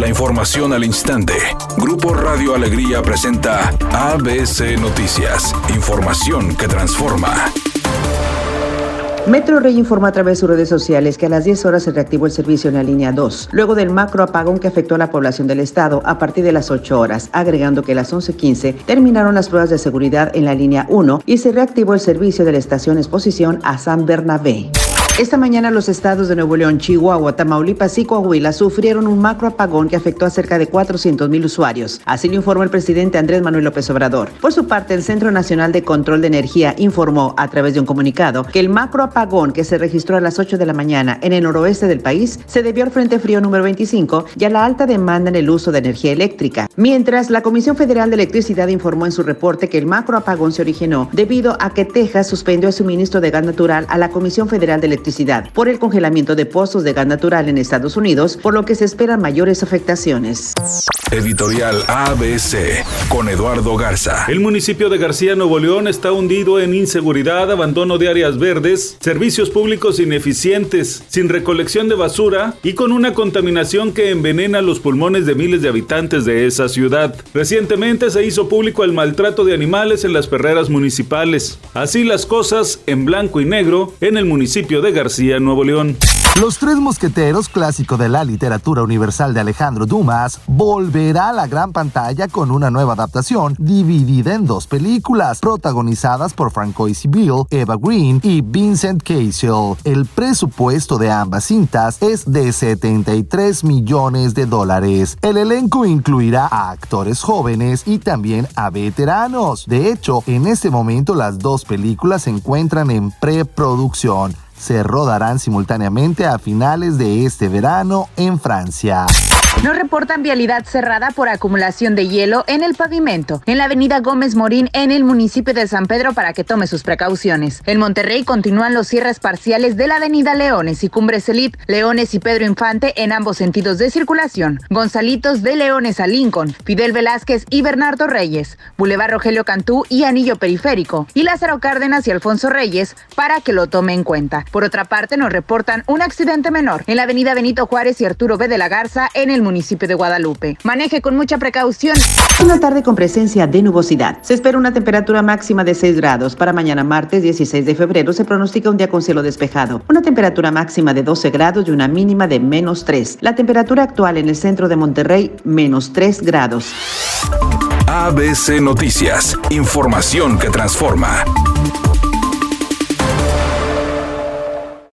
La información al instante. Grupo Radio Alegría presenta ABC Noticias. Información que transforma. Metro Rey informa a través de sus redes sociales que a las 10 horas se reactivó el servicio en la línea 2, luego del macro apagón que afectó a la población del estado a partir de las 8 horas, agregando que a las 11.15 terminaron las pruebas de seguridad en la línea 1 y se reactivó el servicio de la estación Exposición a San Bernabé. Esta mañana los estados de Nuevo León, Chihuahua, Tamaulipas y Coahuila sufrieron un macro apagón que afectó a cerca de 400 mil usuarios. Así lo informó el presidente Andrés Manuel López Obrador. Por su parte, el Centro Nacional de Control de Energía informó a través de un comunicado que el macro apagón que se registró a las 8 de la mañana en el noroeste del país se debió al Frente Frío número 25 y a la alta demanda en el uso de energía eléctrica. Mientras, la Comisión Federal de Electricidad informó en su reporte que el macro apagón se originó debido a que Texas suspendió el suministro de gas natural a la Comisión Federal de Electricidad por el congelamiento de pozos de gas natural en Estados Unidos, por lo que se esperan mayores afectaciones. Editorial ABC con Eduardo Garza. El municipio de García Nuevo León está hundido en inseguridad, abandono de áreas verdes, servicios públicos ineficientes, sin recolección de basura y con una contaminación que envenena los pulmones de miles de habitantes de esa ciudad. Recientemente se hizo público el maltrato de animales en las perreras municipales. Así las cosas en blanco y negro en el municipio de García Nuevo León. Los Tres Mosqueteros, clásico de la literatura universal de Alejandro Dumas, volverá a la gran pantalla con una nueva adaptación dividida en dos películas, protagonizadas por Francois Bill, Eva Green y Vincent Cassel. El presupuesto de ambas cintas es de 73 millones de dólares. El elenco incluirá a actores jóvenes y también a veteranos. De hecho, en este momento las dos películas se encuentran en preproducción se rodarán simultáneamente a finales de este verano en Francia. Nos reportan vialidad cerrada por acumulación de hielo en el pavimento, en la avenida Gómez Morín, en el municipio de San Pedro, para que tome sus precauciones. En Monterrey continúan los cierres parciales de la avenida Leones y Cumbres Elite, Leones y Pedro Infante en ambos sentidos de circulación. Gonzalitos de Leones a Lincoln, Fidel Velázquez y Bernardo Reyes, Boulevard Rogelio Cantú y Anillo Periférico, y Lázaro Cárdenas y Alfonso Reyes, para que lo tome en cuenta. Por otra parte, nos reportan un accidente menor en la avenida Benito Juárez y Arturo B. de la Garza, en el municipio de Guadalupe. Maneje con mucha precaución. Una tarde con presencia de nubosidad. Se espera una temperatura máxima de 6 grados. Para mañana martes 16 de febrero se pronostica un día con cielo despejado. Una temperatura máxima de 12 grados y una mínima de menos 3. La temperatura actual en el centro de Monterrey, menos 3 grados. ABC Noticias. Información que transforma.